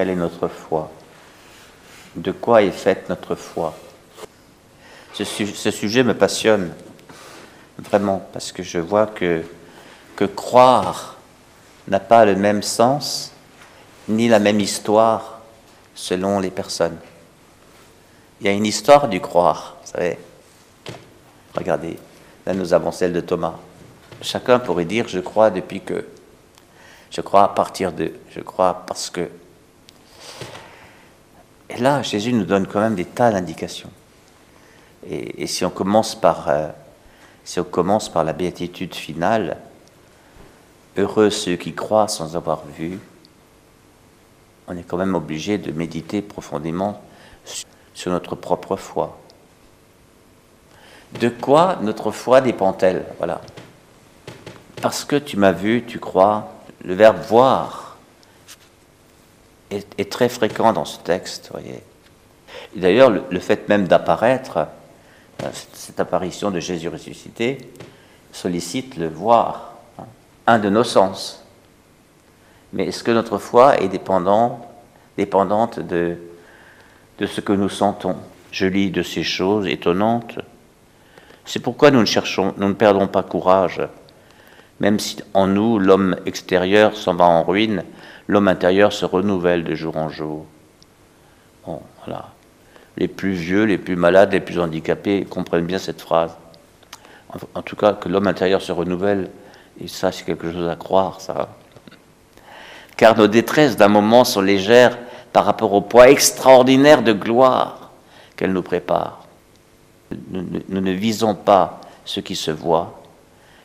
Quelle est notre foi? De quoi est faite notre foi? Ce, sujet me passionne vraiment parce que je vois que, que croire n'a pas le même sens ni la même histoire selon les personnes. Il y a une histoire du croire, vous savez. Regardez, là nous avons celle de Thomas. Chacun pourrait dire je crois depuis que. Je crois à partir de. Je crois parce que. Et là, Jésus nous donne quand même des tas d'indications. Et, si on commence par. Euh, si on commence par la béatitude finale, heureux ceux qui croient sans avoir vu, on est quand même obligé de méditer profondément sur notre propre foi. De quoi notre foi dépend-elle? Voilà. Parce que tu m'as vu, tu crois. Le verbe voir est, très fréquent dans ce texte, d'ailleurs, le, fait même d'apparaître, euh, cette, apparition de Jésus ressuscité, sollicite le voir, hein, un de nos sens. Mais est-ce que notre foi est dépendante de, de ce que nous sentons? Je lis de ces choses étonnantes. C'est pourquoi nous ne cherchons, nous ne perdons pas courage même si en nous l'homme extérieur s'en va en ruine, l'homme intérieur se renouvelle de jour en jour. Voilà. Les plus vieux, les plus malades, les plus handicapés comprennent bien cette phrase. En, tout cas, que l'homme intérieur se renouvelle, et ça, c'est quelque chose à croire, ça. Car nos détresses d'un moment sont légères par rapport au poids extraordinaire de gloire qu'elle nous prépare. nous ne visons pas ce qui se voit,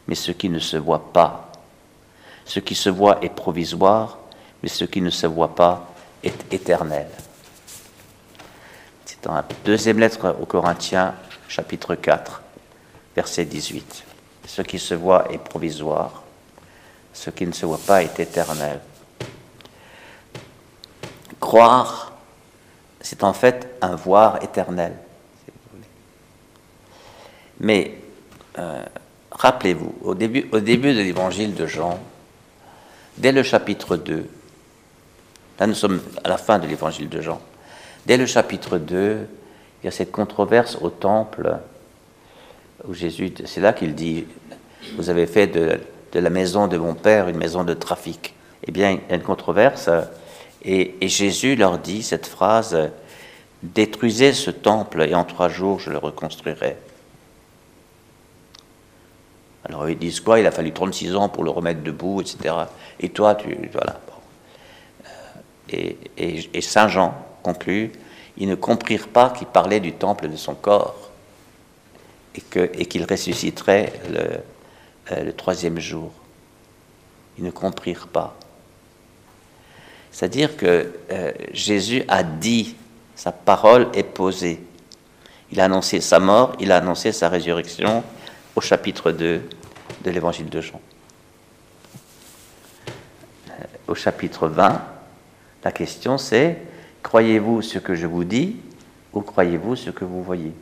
mais ce qui ne se voit pas. Ce qui se voit est provisoire, mais ce qui ne se voit pas est éternel. C'est dans la deuxième lettre aux Corinthiens, chapitre 4, verset 18. Ce qui se voit est provisoire, ce qui ne se voit pas est éternel. Croire, c'est en fait un voir éternel. Mais euh, Rappelez-vous, au début, au début de l'évangile de Jean, dès le chapitre 2, là nous sommes à la fin de l'évangile de Jean, dès le chapitre 2, il y a cette controverse au temple où Jésus, c'est là qu'il dit, vous avez fait de, la maison de mon père une maison de trafic. Eh bien, il y a une controverse et, Jésus leur dit cette phrase, détruisez ce temple et en trois jours je le reconstruirai. Alors ils disent quoi? Il a fallu 36 ans pour le remettre debout, etc. Et toi, tu. Voilà. Et, Saint Jean conclut ils ne comprirent pas qu'il parlait du temple de son corps et qu'il ressusciterait euh, le, troisième jour. Ils ne comprirent pas. C'est-à-dire que euh, Jésus a dit, sa parole est posée. Il a annoncé sa mort, il a annoncé sa résurrection, au chapitre 2 de l'évangile de Jean. Euh, au chapitre 20, la question c'est croyez-vous ce que je vous dis ou croyez-vous ce que vous voyez?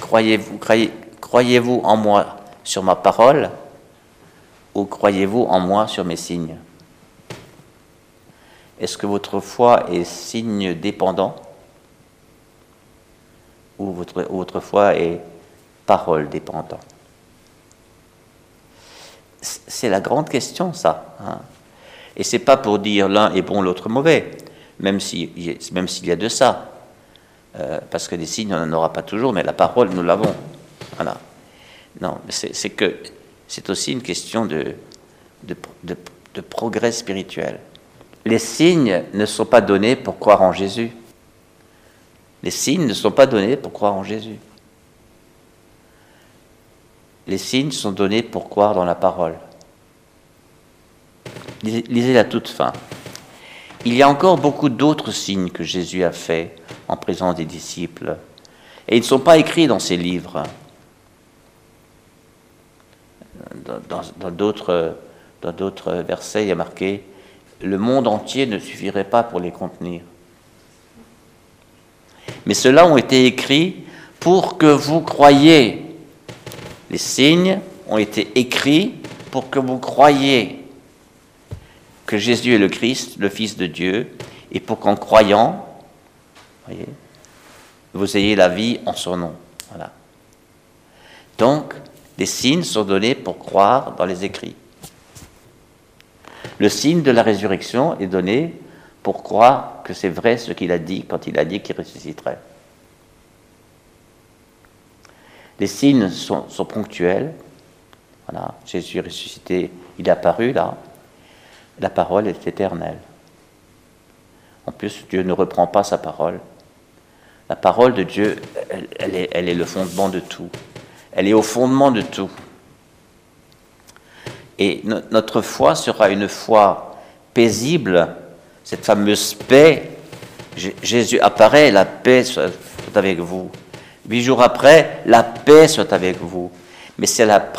Croyez-vous croyez, croyez en moi sur ma parole ou croyez-vous en moi sur mes signes? Est-ce que votre foi est signe dépendant ou votre, foi est parole dépendante? C'est la grande question, ça. Hein. Et c'est pas pour dire l'un est bon, l'autre mauvais, même s'il même s'il y a de ça. Euh, parce que des signes, on n'en aura pas toujours, mais la parole, nous l'avons. Voilà. Non, c'est que c'est aussi une question de progrès spirituel. Les signes ne sont pas donnés pour croire en Jésus. Les signes ne sont pas donnés pour croire en Jésus. Les signes sont donnés pour croire dans la parole. Lisez la toute fin. Il y a encore beaucoup d'autres signes que Jésus a faits en présence des disciples, et ils ne sont pas écrits dans ces livres. Dans d'autres versets, il y a marqué Le monde entier ne suffirait pas pour les contenir. Mais ceux-là ont été écrits pour que vous croyiez les signes ont été écrits pour que vous croyiez que Jésus est le Christ, le Fils de Dieu, et pour qu'en croyant, voyez, vous ayez la vie en son nom. Voilà. Donc, les signes sont donnés pour croire dans les écrits. Le signe de la résurrection est donné pour croire que c'est vrai ce qu'il a dit quand il a dit qu'il ressusciterait. Les signes sont, ponctuels. Voilà, Jésus ressuscité, il est apparu là. La parole est éternelle. En plus, Dieu ne reprend pas sa parole. La parole de Dieu, elle, est, le fondement de tout. Elle est au fondement de tout. Et notre foi sera une foi paisible, cette fameuse paix. Jésus apparaît, la paix soit avec vous. Huit jours après, la paix soit avec vous. Mais c'est la,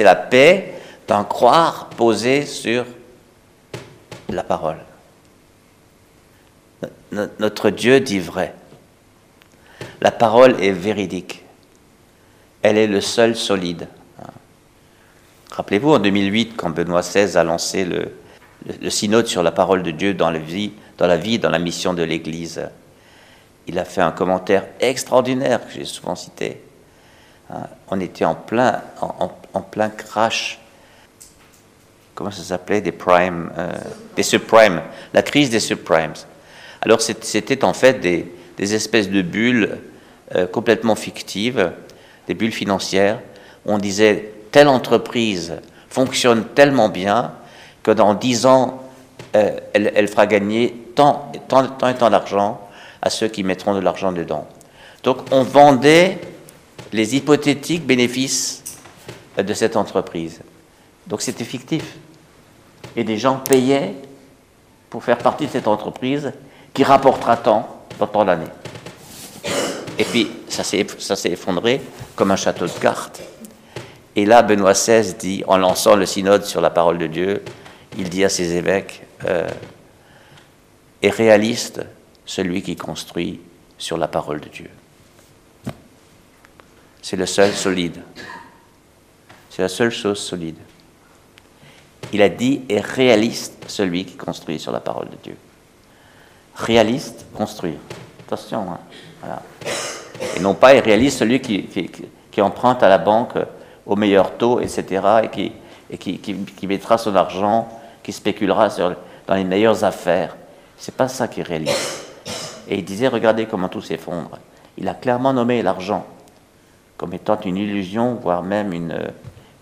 la paix d'en croire posée sur la parole. Notre Dieu dit vrai. La parole est véridique. Elle est le seul solide. Rappelez-vous, en 2008, quand Benoît XVI a lancé le, synode sur la parole de Dieu dans la vie, dans la, dans la mission de l'Église, il a fait un commentaire extraordinaire que j'ai souvent cité. Hein, on était en, plein crash. Comment ça s'appelait Des primes, euh, des subprimes. La crise des subprimes. Alors c'était en fait des, espèces de bulles euh, complètement fictives, des bulles financières. On disait telle entreprise fonctionne tellement bien que dans dix ans, euh, elle, fera gagner tant et tant d'argent à ceux qui mettront de l'argent dedans. Donc on vendait les hypothétiques bénéfices de cette entreprise. Donc c'était fictif. Et des gens payaient pour faire partie de cette entreprise qui rapportera tant dans tant d'années. Et puis ça s'est effondré comme un château de cartes. Et là, Benoît XVI dit, en lançant le synode sur la parole de Dieu, il dit à ses évêques, euh, est réaliste celui qui construit sur la parole de Dieu. C'est le seul solide. C'est la seule chose solide. Il a dit est réaliste celui qui construit sur la parole de Dieu. Réaliste, construire. Attention, hein. voilà. Et non pas est réaliste celui qui, emprunte à la banque au meilleur taux, etc., et qui, et qui, qui, mettra son argent, qui spéculera dans les meilleures affaires. C'est pas ça qui est réaliste. Et il disait, regardez comment tout s'effondre. Il a clairement nommé l'argent comme étant une illusion, voire même une,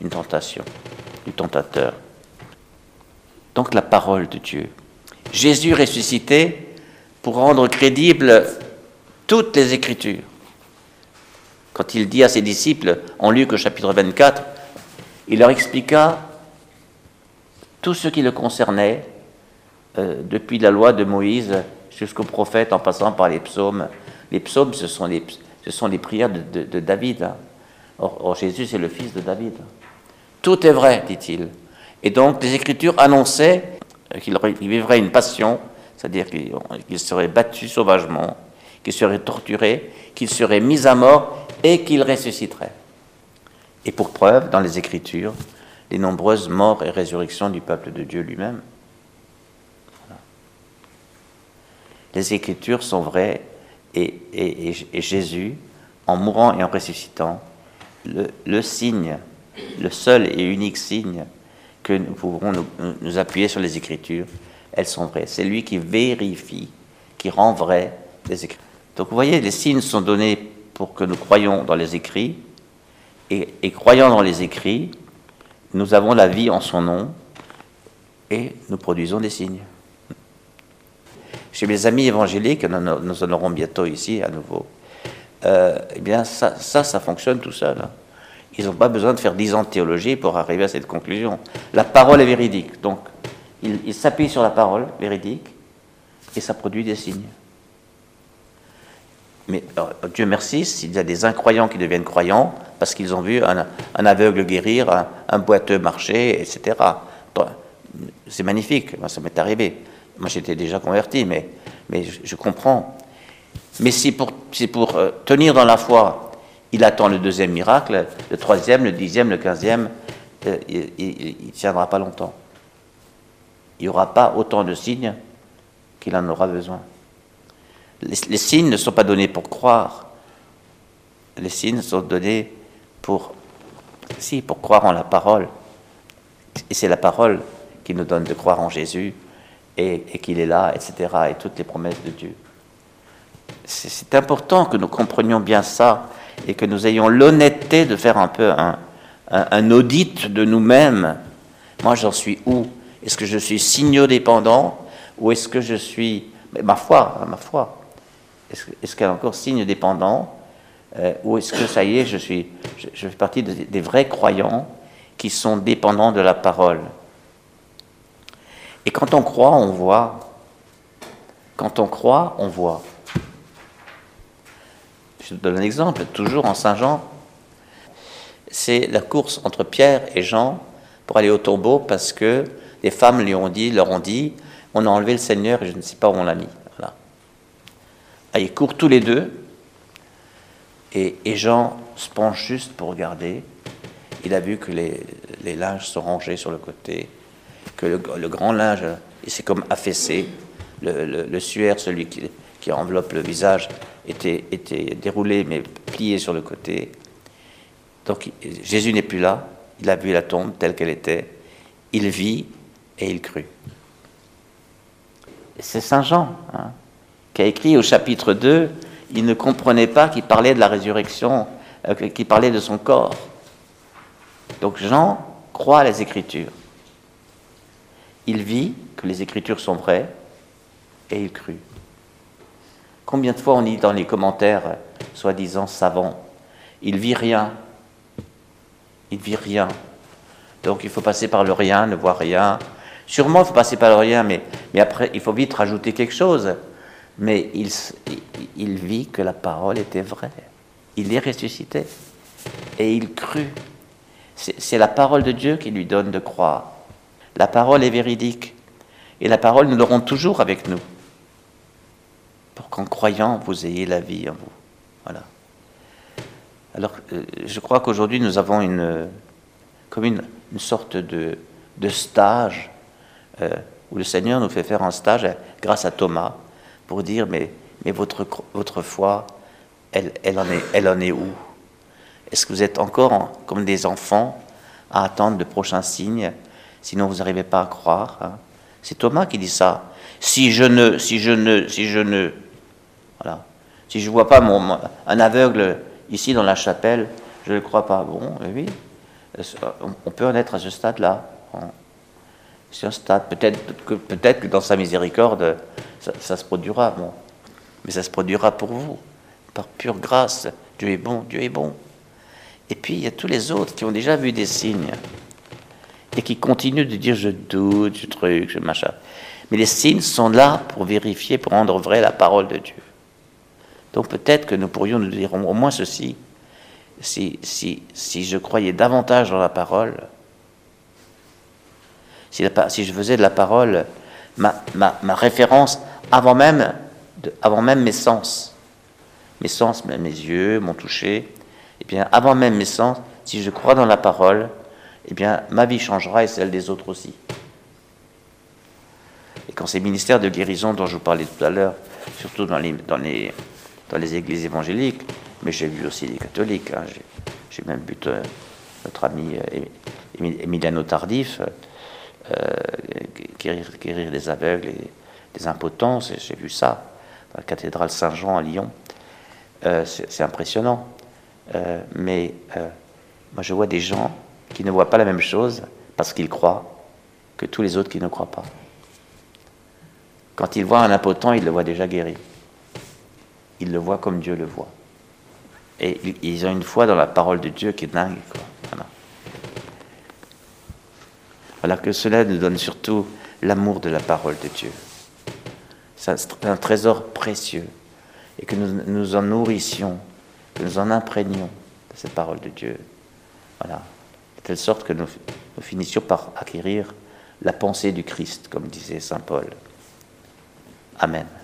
une tentation du tentateur. Donc la parole de Dieu. Jésus ressuscité pour rendre crédibles toutes les Écritures. Quand il dit à ses disciples, en Luc au chapitre 24, il leur expliqua tout ce qui le concernait, euh, depuis la loi de Moïse jusqu'aux prophètes, en passant par les psaumes. Les psaumes, ce sont les, prières de, David. Hein. Or, Jésus, c'est le fils de David. Tout est vrai, dit-il. Et donc, les Écritures annonçaient qu'il vivrait une passion, c'est-à-dire qu'il serait battu sauvagement, qu'il serait torturé, qu'il serait mis à mort et qu'il ressusciterait. Et pour preuve, dans les Écritures, les nombreuses morts et résurrections du peuple de Dieu lui-même. Les Écritures sont vraies et, Jésus, en mourant et en ressuscitant, le, signe, le seul et unique signe que nous pouvons nous, appuyer sur les Écritures, elles sont vraies. C'est lui qui vérifie, qui rend vrai les Écritures. Donc vous voyez, les signes sont donnés pour que nous croyions dans les écrits, et, croyant dans les écrits, nous avons la vie en son nom, et nous produisons des signes. Chez mes amis évangéliques, nous en aurons bientôt ici à nouveau, euh, eh bien ça, ça, fonctionne tout seul. Ils n'ont pas besoin de faire dix ans de théologie pour arriver à cette conclusion. La parole est véridique, donc ils s'appuient sur la parole véridique, et ça produit des signes. Mais Dieu merci, s'il y a des incroyants qui deviennent croyants, parce qu'ils ont vu un, aveugle guérir, un, boiteux marcher, etc. C'est magnifique, moi ça m'est arrivé. Moi j'étais déjà converti, mais, mais je, comprends. Mais si pour, pour euh, tenir dans la foi, il attend le deuxième miracle, le troisième, le dixième, le quinzième, euh, il ne tiendra pas longtemps. Il n'y aura pas autant de signes qu'il en aura besoin. Les, signes ne sont pas donnés pour croire. Les signes sont donnés pour, si, pour croire en la parole. Et c'est la parole qui nous donne de croire en Jésus et, qu'il est là, etc. Et toutes les promesses de Dieu. C'est important que nous comprenions bien ça et que nous ayons l'honnêteté de faire un peu un, audit de nous-mêmes. Moi, j'en suis où? Est-ce que je suis signodépendant ou est-ce que je suis, ma foi, ma foi, est-ce, qu'elle est encore signe dépendant euh, ou est-ce que ça y est, je, suis, je, fais partie des vrais croyants qui sont dépendants de la parole? Et quand on croit, on voit. Quand on croit, on voit. Je te donne un exemple, toujours en Saint Jean. C'est la course entre Pierre et Jean pour aller au tombeau parce que les femmes lui ont dit, leur ont dit, on a enlevé le Seigneur et je ne sais pas où on l'a mis. Ah, ils courent tous les deux et, Jean se penche juste pour regarder. Il a vu que les, linges sont rangés sur le côté, que le, grand linge, s'est comme affaissé, le, suaire, celui qui, enveloppe le visage, était, était déroulé mais plié sur le côté. Donc Jésus n'est plus là, il a vu la tombe telle qu'elle était, il vit et il crut. C'est Saint Jean hein, qui a écrit au chapitre 2, il ne comprenait pas qu'il parlait de la résurrection, euh, qu'il parlait de son corps. Donc Jean croit à les Écritures. Il vit que les Écritures sont vraies et il crut. Combien de fois on lit dans les commentaires, soi-disant savants, il vit rien, il vit rien. Donc il faut passer par le rien, ne voir rien. Sûrement il faut passer par le rien, mais, après il faut vite rajouter quelque chose. Mais il, il vit que la parole était vraie. Il est ressuscité. Et il crut. C'est la parole de Dieu qui lui donne de croire. La parole est véridique. Et la parole, nous l'aurons toujours avec nous qu'en croyant, vous ayez la vie en vous. Voilà. Alors, euh, je crois qu'aujourd'hui, nous avons une, comme une, sorte de, de stage euh, où le Seigneur nous fait faire un stage grâce à Thomas pour dire mais, mais votre, votre foi, elle, elle, en est, elle en est où? Est-ce que vous êtes encore comme des enfants à attendre de prochains signes Sinon, vous n'arrivez pas à croire. Hein? C'est Thomas qui dit ça. Si je ne, si je ne, si je ne. Si je ne vois pas mon, un aveugle ici dans la chapelle, je ne le crois pas. Bon, oui, on peut en être à ce stade-là. C'est un stade, peut-être que, peut que dans sa miséricorde, ça, se produira, bon. mais ça se produira pour vous, par pure grâce. Dieu est bon, Dieu est bon. Et puis il y a tous les autres qui ont déjà vu des signes et qui continuent de dire je doute, je truc, je machin. Mais les signes sont là pour vérifier, pour rendre vrai la parole de Dieu. Donc peut-être que nous pourrions nous dire au moins ceci. Si, si, si je croyais davantage dans la parole, si, si je faisais de la parole ma, ma, ma référence avant même, avant même mes sens, mes sens, mes yeux, mon toucher, et eh bien avant même mes sens, si je crois dans la parole, eh bien ma vie changera et celle des autres aussi. Et quand ces ministères de guérison dont je vous parlais tout à l'heure, surtout dans les, dans les dans les églises évangéliques, mais j'ai vu aussi des catholiques. Hein. J'ai même vu euh, notre ami euh, Emiliano Tardif euh, guérir, guérir, des aveugles et des impotents. J'ai vu ça dans la cathédrale Saint-Jean à Lyon. C'est impressionnant. mais moi, je vois des gens qui ne voient pas la même chose parce qu'ils croient que tous les autres qui ne croient pas. Quand ils voient un impotent, ils le voient déjà guéri ils le voient comme Dieu le voit. Et ils ont une foi dans la parole de Dieu qui est dingue. Voilà. voilà. que cela nous donne surtout l'amour de la parole de Dieu. C'est un trésor précieux. Et que nous nous en nourrissions, que nous en imprégnions de cette parole de Dieu. Voilà. De telle sorte que nous finissions par acquérir la pensée du Christ, comme disait Saint Paul. Amen.